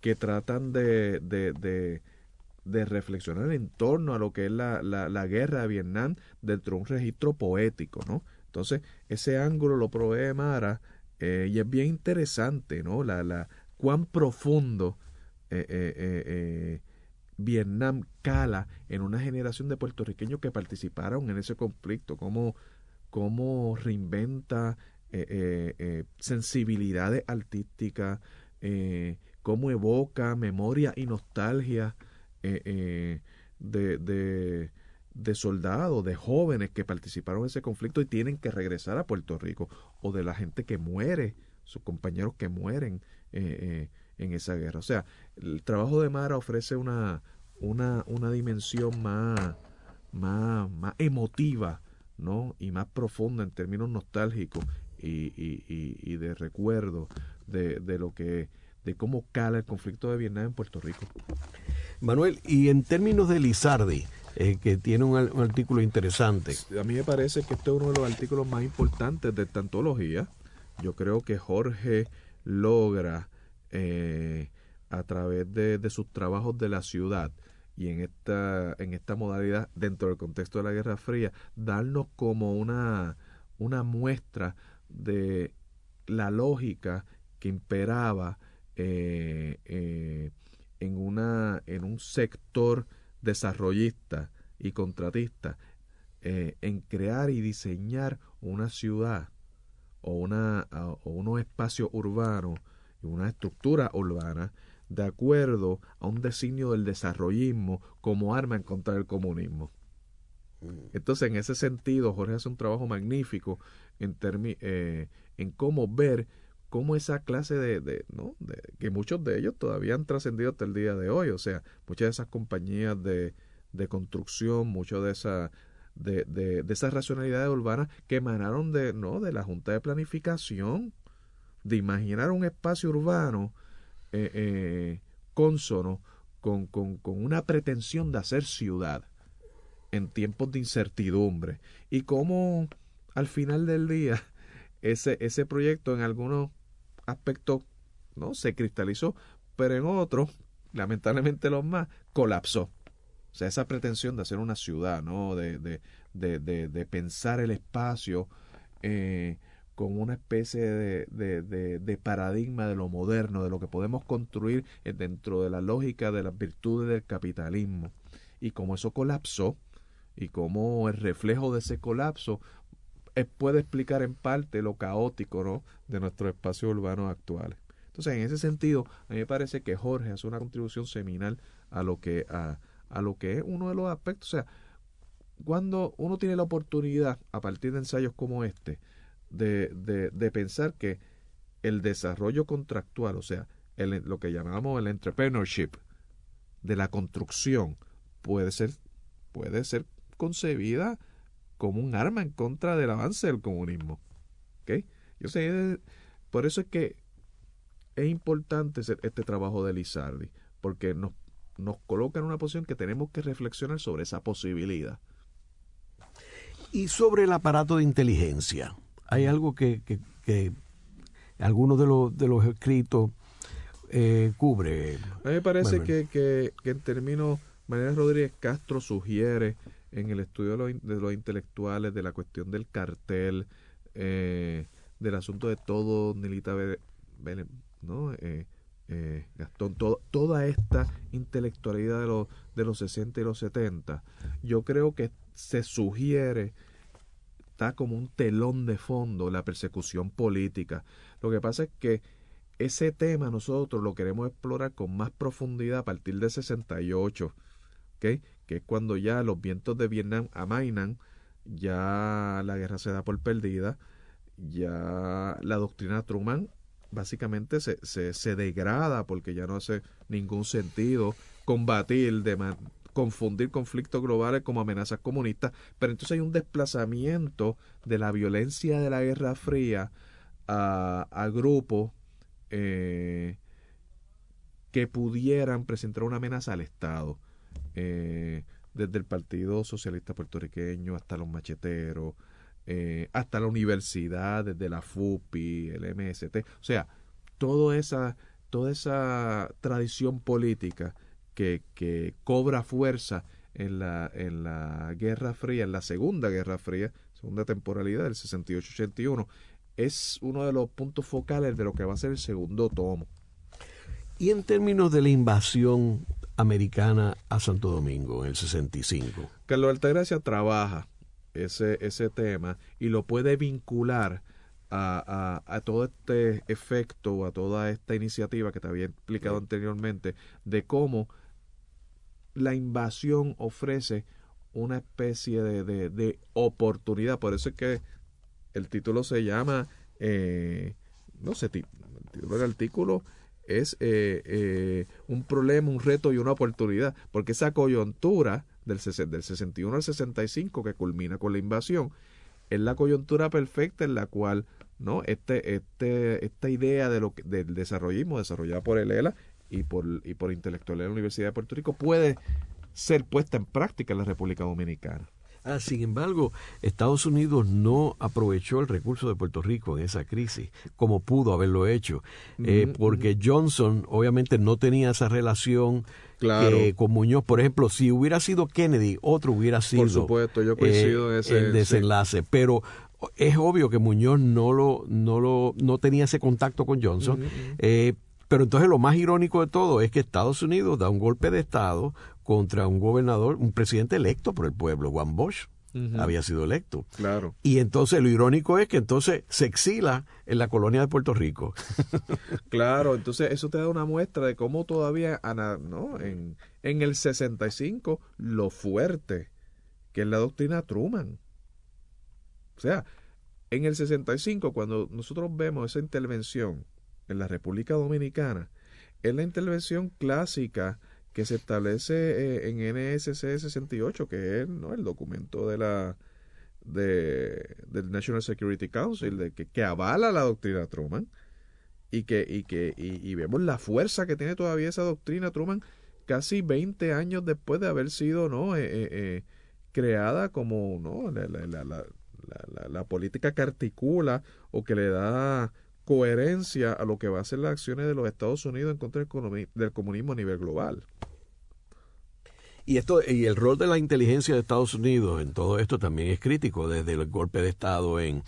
que tratan de, de, de, de, reflexionar en torno a lo que es la, la, la guerra de Vietnam dentro de un registro poético, ¿no? Entonces, ese ángulo lo provee Mara eh, y es bien interesante, ¿no? La, la, cuán profundo eh, eh, Vietnam cala en una generación de puertorriqueños que participaron en ese conflicto, cómo, cómo reinventa sensibilidades artísticas, cómo evoca memoria y nostalgia de, de de soldados, de jóvenes que participaron en ese conflicto y tienen que regresar a Puerto Rico, o de la gente que muere, sus compañeros que mueren eh, eh, en esa guerra. O sea, el trabajo de Mara ofrece una, una, una dimensión más, más, más emotiva, ¿no? Y más profunda en términos nostálgicos y, y, y, de recuerdo de, de lo que de cómo cala el conflicto de Vietnam en Puerto Rico. Manuel, y en términos de Lizardi, eh, que tiene un, artículo interesante. A mí me parece que este es uno de los artículos más importantes de esta antología. Yo creo que Jorge logra, eh, a través de, sus trabajos de la ciudad y en esta, en esta modalidad, dentro del contexto de la Guerra Fría, darnos como una, una muestra de la lógica que imperaba eh, en, una, en un sector desarrollista y contratista eh, en crear y diseñar una ciudad o, una, o unos espacios urbanos y una estructura urbana de acuerdo a un designio del desarrollismo como arma en contra del comunismo. Mm. Entonces, en ese sentido, Jorge hace un trabajo magnífico en, eh, en cómo ver cómo esa clase de, ¿no? de, que muchos de ellos todavía han trascendido hasta el día de hoy, o sea, muchas de esas compañías de, de construcción, muchas de esas de, de, de, esas racionalidades urbanas que emanaron de, ¿no? de la Junta de Planificación, de imaginar un espacio urbano eh, eh, consono con, con, con una pretensión de hacer ciudad en tiempos de incertidumbre y cómo al final del día ese, ese proyecto en algunos aspecto no se cristalizó, pero en otros, lamentablemente los más, colapsó. O sea, esa pretensión de hacer una ciudad, ¿no? De, de, de, de pensar el espacio eh, con una especie de, de, paradigma de lo moderno, de lo que podemos construir dentro de la lógica de las virtudes del capitalismo. Y como eso colapsó, y como el reflejo de ese colapso puede explicar en parte lo caótico ¿no? de nuestros espacios urbanos actuales. Entonces, en ese sentido, a mí me parece que Jorge hace una contribución seminal a lo que, a, a lo que es uno de los aspectos. O sea, cuando uno tiene la oportunidad, a partir de ensayos como este, de, de, de pensar que el desarrollo contractual, o sea, el, lo que llamamos el entrepreneurship de la construcción, puede ser, puede ser concebida como un arma en contra del avance del comunismo. ¿Okay? Yo sé, por eso es que es importante este trabajo de Lizardi, porque nos, nos coloca en una posición que tenemos que reflexionar sobre esa posibilidad. Y sobre el aparato de inteligencia, hay algo que, que, algunos de los, de los escritos eh, cubre? A mí me parece que, que, en términos, María Rodríguez Castro sugiere en el estudio de los, intelectuales, de la cuestión del cartel, eh, del asunto de todo, Nilita ¿no? Eh, eh, Gastón, toda esta intelectualidad de los, de los 60 y los 70, yo creo que se sugiere, está como un telón de fondo la persecución política. Lo que pasa es que ese tema nosotros lo queremos explorar con más profundidad a partir de 68, que es cuando ya los vientos de Vietnam amainan, ya la guerra se da por perdida, ya la doctrina Truman básicamente se, se, degrada porque ya no hace ningún sentido combatir, de confundir conflictos globales como amenazas comunistas, pero entonces hay un desplazamiento de la violencia de la Guerra Fría a, a grupos eh, que pudieran presentar una amenaza al Estado, eh, desde el Partido Socialista Puertorriqueño hasta los macheteros, eh, hasta la universidad, desde la FUPI, el MST, o sea, toda esa, toda esa tradición política que, que cobra fuerza en la, en la Guerra Fría, en la Segunda Guerra Fría, segunda temporalidad del 68-81, es uno de los puntos focales de lo que va a ser el segundo tomo. Y en términos de la invasión americana a Santo Domingo en el 65. Carlos Altagracia trabaja ese, ese tema y lo puede vincular a, a, todo este efecto, a toda esta iniciativa que te había explicado anteriormente, de cómo la invasión ofrece una especie de, de, oportunidad. Por eso es que el título se llama, eh, no sé, el título del artículo es eh, eh, un problema, un reto y una oportunidad, porque esa coyuntura del, del 61 al 65 que culmina con la invasión, es la coyuntura perfecta en la cual no este, este, esta idea de lo del desarrollismo desarrollada por el ELA y por, y por intelectuales de la Universidad de Puerto Rico puede ser puesta en práctica en la República Dominicana. Ah, sin embargo, Estados Unidos no aprovechó el recurso de Puerto Rico en esa crisis como pudo haberlo hecho, eh, porque Johnson obviamente no tenía esa relación eh, con Muñoz. Por ejemplo, si hubiera sido Kennedy, otro hubiera sido Por supuesto, yo coincido eh, ese, el desenlace. Pero es obvio que Muñoz no lo, no lo, no tenía ese contacto con Johnson. pero entonces lo más irónico de todo es que Estados Unidos da un golpe de Estado contra un gobernador, un presidente electo por el pueblo, Juan Bosch. había sido electo. Claro. Y entonces lo irónico es que entonces se exila en la colonia de Puerto Rico. claro, entonces eso te da una muestra de cómo todavía ¿no? en, en el 65 lo fuerte que es la doctrina Truman. O sea, en el 65 cuando nosotros vemos esa intervención en la República Dominicana, es la intervención clásica que se establece eh, en NSC 68, que es ¿no? el documento de la de, del National Security Council, de que, que avala la doctrina Truman y que, y que y, vemos la fuerza que tiene todavía esa doctrina Truman casi 20 años después de haber sido no eh, eh, creada como no la, la, la, la, política que articula o que le da coherencia a lo que va a ser las acciones de los Estados Unidos en contra del comunismo a nivel global. Y esto y el rol de la inteligencia de Estados Unidos en todo esto también es crítico, desde el golpe de Estado en,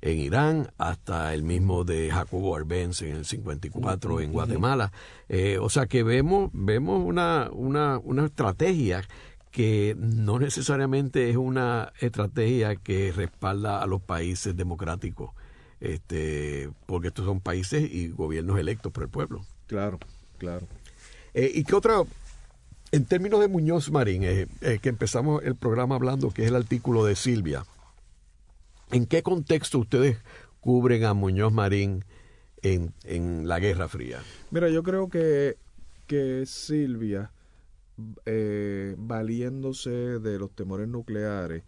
en Irán hasta el mismo de Jacobo Arbenz en el 54 en Guatemala. Eh, o sea que vemos, vemos una, una, una estrategia que no necesariamente es una estrategia que respalda a los países democráticos este, porque estos son países y gobiernos electos por el pueblo. Claro, claro. Eh, ¿Y qué otra? En términos de Muñoz Marín, eh, eh, que empezamos el programa hablando, que es el artículo de Silvia, ¿en qué contexto ustedes cubren a Muñoz Marín en, en la Guerra Fría? Mira, yo creo que, que Silvia, valiéndose de los temores nucleares,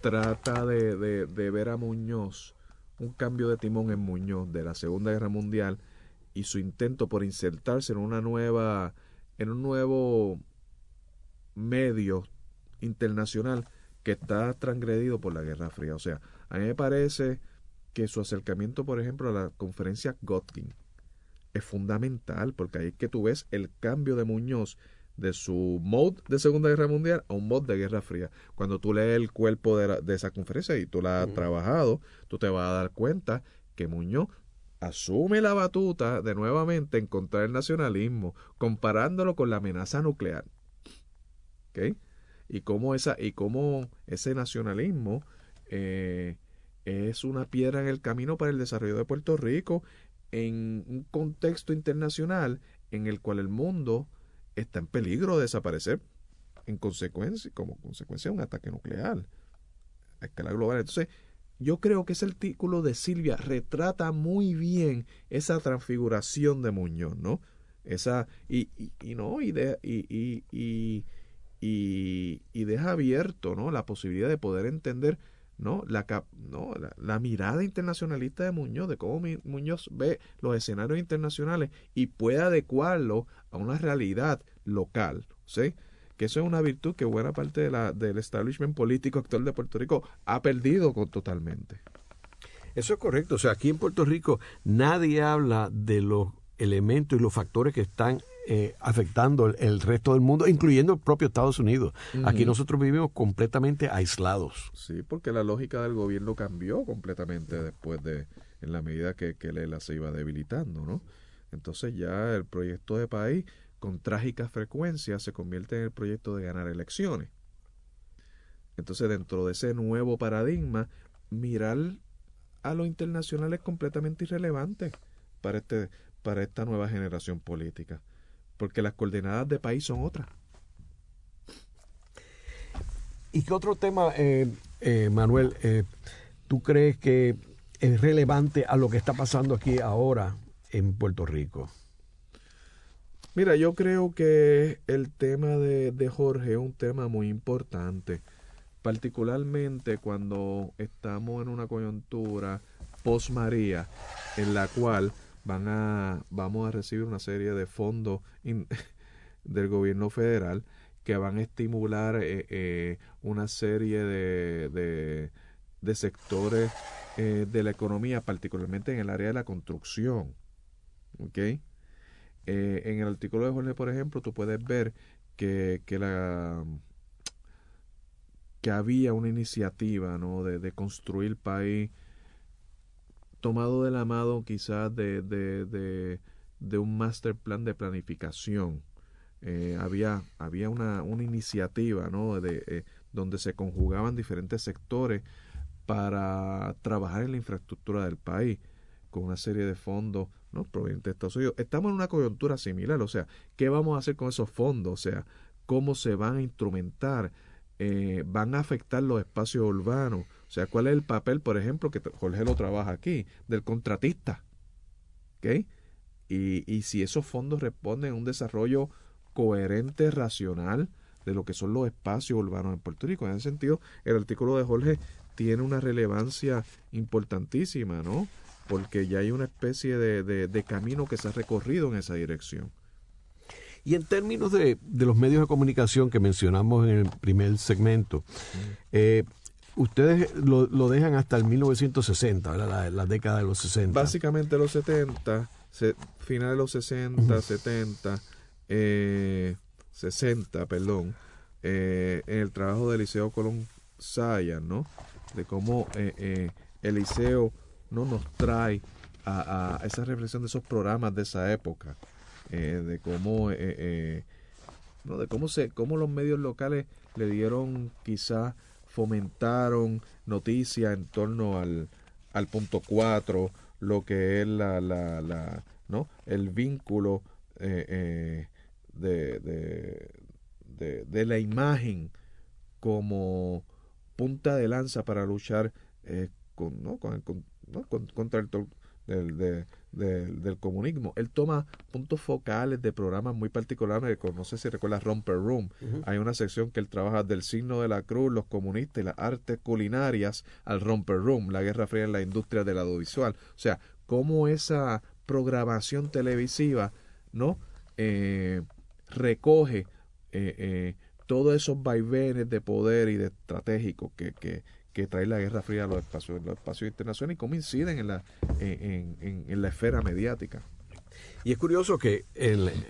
trata de, de ver a Muñoz un cambio de timón en Muñoz de la Segunda Guerra Mundial y su intento por insertarse en una nueva en un nuevo medio internacional que está transgredido por la Guerra Fría. O sea, a mí me parece que su acercamiento, por ejemplo, a la conferencia Gotkin, es fundamental porque ahí es que tú ves el cambio de Muñoz de su mode de Segunda Guerra Mundial a un mode de Guerra Fría. Cuando tú lees el cuerpo de, de esa conferencia y tú la has trabajado, tú te vas a dar cuenta que Muñoz asume la batuta de nuevamente encontrar el nacionalismo, comparándolo con la amenaza nuclear. ¿Ok? Y cómo, esa, y cómo ese nacionalismo eh, es una piedra en el camino para el desarrollo de Puerto Rico en un contexto internacional en el cual el mundo está en peligro de desaparecer en consecuencia, como consecuencia de un ataque nuclear a escala global. Entonces, yo creo que ese artículo de Silvia retrata muy bien esa transfiguración de Muñoz, ¿no? Esa, y, y, no, y, de, y, y, y, deja abierto, ¿no? La posibilidad de poder entender ¿no? La, ¿no? La, mirada internacionalista de Muñoz, de cómo Muñoz ve los escenarios internacionales y puede adecuarlo a una realidad local. ¿sí? que eso es una virtud que buena parte de la, del establishment político actual de Puerto Rico ha perdido totalmente. Eso es correcto. O sea, aquí en Puerto Rico nadie habla de los elementos y los factores que están eh, afectando el, resto del mundo, incluyendo el propio Estados Unidos. Aquí nosotros vivimos completamente aislados. Sí, porque la lógica del gobierno cambió completamente después de, en la medida que, que Lela se iba debilitando, ¿no? Entonces ya el proyecto de país con trágica frecuencia se convierte en el proyecto de ganar elecciones. Entonces, dentro de ese nuevo paradigma, mirar a lo internacional es completamente irrelevante para, este, para esta nueva generación política, porque las coordenadas de país son otras. ¿Y qué otro tema, eh, eh, Manuel, eh, tú crees que es relevante a lo que está pasando aquí ahora en Puerto Rico? Mira, yo creo que el tema de, de Jorge es un tema muy importante, particularmente cuando estamos en una coyuntura post María, en la cual van a, vamos a recibir una serie de fondos del gobierno federal que van a estimular eh, eh, una serie de, de, sectores eh, de la economía, particularmente en el área de la construcción. ¿okay? En el artículo de Jorge, por ejemplo, tú puedes ver que, que la que había una iniciativa ¿no? de, de construir país tomado de la mano quizás de, de, de, un master plan de planificación. Eh, había, había una, una iniciativa ¿no? de, eh, donde se conjugaban diferentes sectores para trabajar en la infraestructura del país con una serie de fondos ¿no? provenientes de Estados Unidos. Estamos en una coyuntura similar, o sea, ¿qué vamos a hacer con esos fondos? O sea, ¿cómo se van a instrumentar? Eh, ¿Van a afectar los espacios urbanos? O sea, ¿cuál es el papel, por ejemplo, que Jorge lo trabaja aquí, del contratista? ¿Ok? Y, y si esos fondos responden a un desarrollo coherente, racional, de lo que son los espacios urbanos en Puerto Rico. En ese sentido, el artículo de Jorge tiene una relevancia importantísima, ¿no? porque ya hay una especie de, de, camino que se ha recorrido en esa dirección. Y en términos de, de, los medios de comunicación que mencionamos en el primer segmento, eh, ustedes lo, lo, dejan hasta el 1960, la, la, década de los 60. Básicamente los 70, se, final de los 60, 70, eh, 60, perdón, eh, en el trabajo de Eliseo Colón Sayas, ¿no? De cómo eh, eh, Eliseo no nos trae a, esa reflexión de esos programas de esa época, eh, de cómo, eh, no, de cómo se, cómo los medios locales le dieron quizás fomentaron noticias en torno al, al punto 4, lo que es la, la, la ¿no? el vínculo de, de, de, la imagen como punta de lanza para luchar con, ¿no? con, con, contra el del, del, comunismo. Él toma puntos focales de programas muy particulares, no sé si recuerdas Romper Room. Hay una sección que él trabaja del signo de la cruz, los comunistas y las artes culinarias al Romper Room, la Guerra Fría en la industria del audiovisual. O sea, cómo esa programación televisiva no eh, recoge eh, eh, todos esos vaivenes de poder y de estratégico que, que, que trae la Guerra Fría a los espacios, los espacios internacionales y cómo inciden en la, en, en, la esfera mediática. Y es curioso que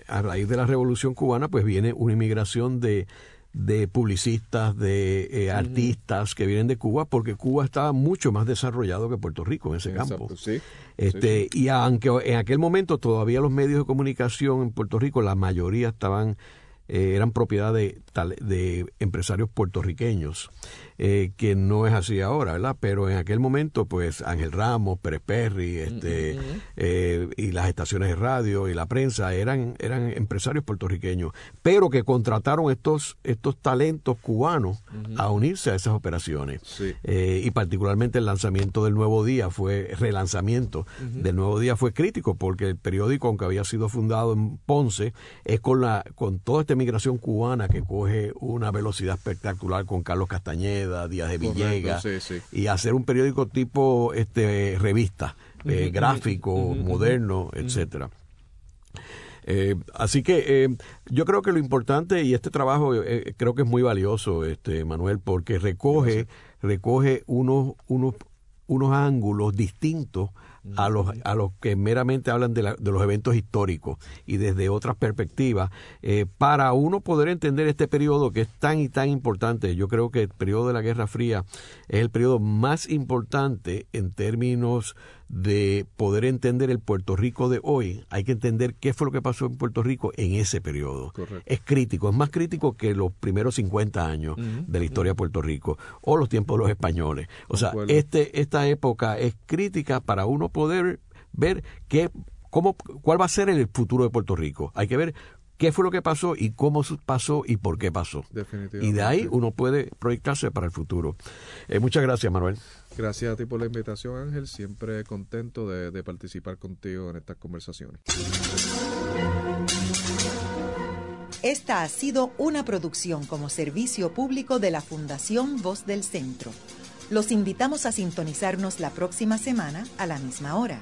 a raíz de la Revolución Cubana, pues viene una inmigración de, de publicistas, de eh, artistas que vienen de Cuba, porque Cuba estaba mucho más desarrollado que Puerto Rico en ese campo. este, Y aunque en aquel momento todavía los medios de comunicación en Puerto Rico, la mayoría estaban eh, eran propiedad de, de empresarios puertorriqueños. Eh, que no es así ahora, ¿verdad? Pero en aquel momento, pues Ángel Ramos, Pérez Perry, este, eh, y las estaciones de radio y la prensa eran, eran empresarios puertorriqueños, pero que contrataron estos, estos talentos cubanos a unirse a esas operaciones. Eh, y particularmente el lanzamiento del Nuevo Día fue, relanzamiento del Nuevo Día fue crítico, porque el periódico, aunque había sido fundado en Ponce, es con, la, con toda esta migración cubana que coge una velocidad espectacular con Carlos Castañeda, Díaz de Villegas, y hacer un periódico tipo este revista, eh, gráfico, moderno, etcétera. Eh, así que eh, yo creo que lo importante y este trabajo creo que es muy valioso, este Manuel, porque recoge recoge unos unos unos ángulos distintos a los, a los que meramente hablan de, de los eventos históricos y desde otras perspectivas, eh, para uno poder entender este periodo que es tan y tan importante. Yo creo que el periodo de la Guerra Fría es el periodo más importante en términos de poder entender el Puerto Rico de hoy, hay que entender qué fue lo que pasó en Puerto Rico en ese periodo. Es crítico, es más crítico que los primeros 50 años de la historia de Puerto Rico o los tiempos de los españoles. O sea, este, esta época es crítica para uno poder ver qué, cómo, cuál va a ser el futuro de Puerto Rico. Hay que ver qué fue lo que pasó y cómo pasó y por qué pasó. Y de ahí uno puede proyectarse para el futuro. Eh, muchas gracias, Manuel. Gracias a ti por la invitación, Ángel. Siempre contento de, de participar contigo en estas conversaciones. Esta ha sido una producción como servicio público de la Fundación Voz del Centro. Los invitamos a sintonizarnos la próxima semana a la misma hora.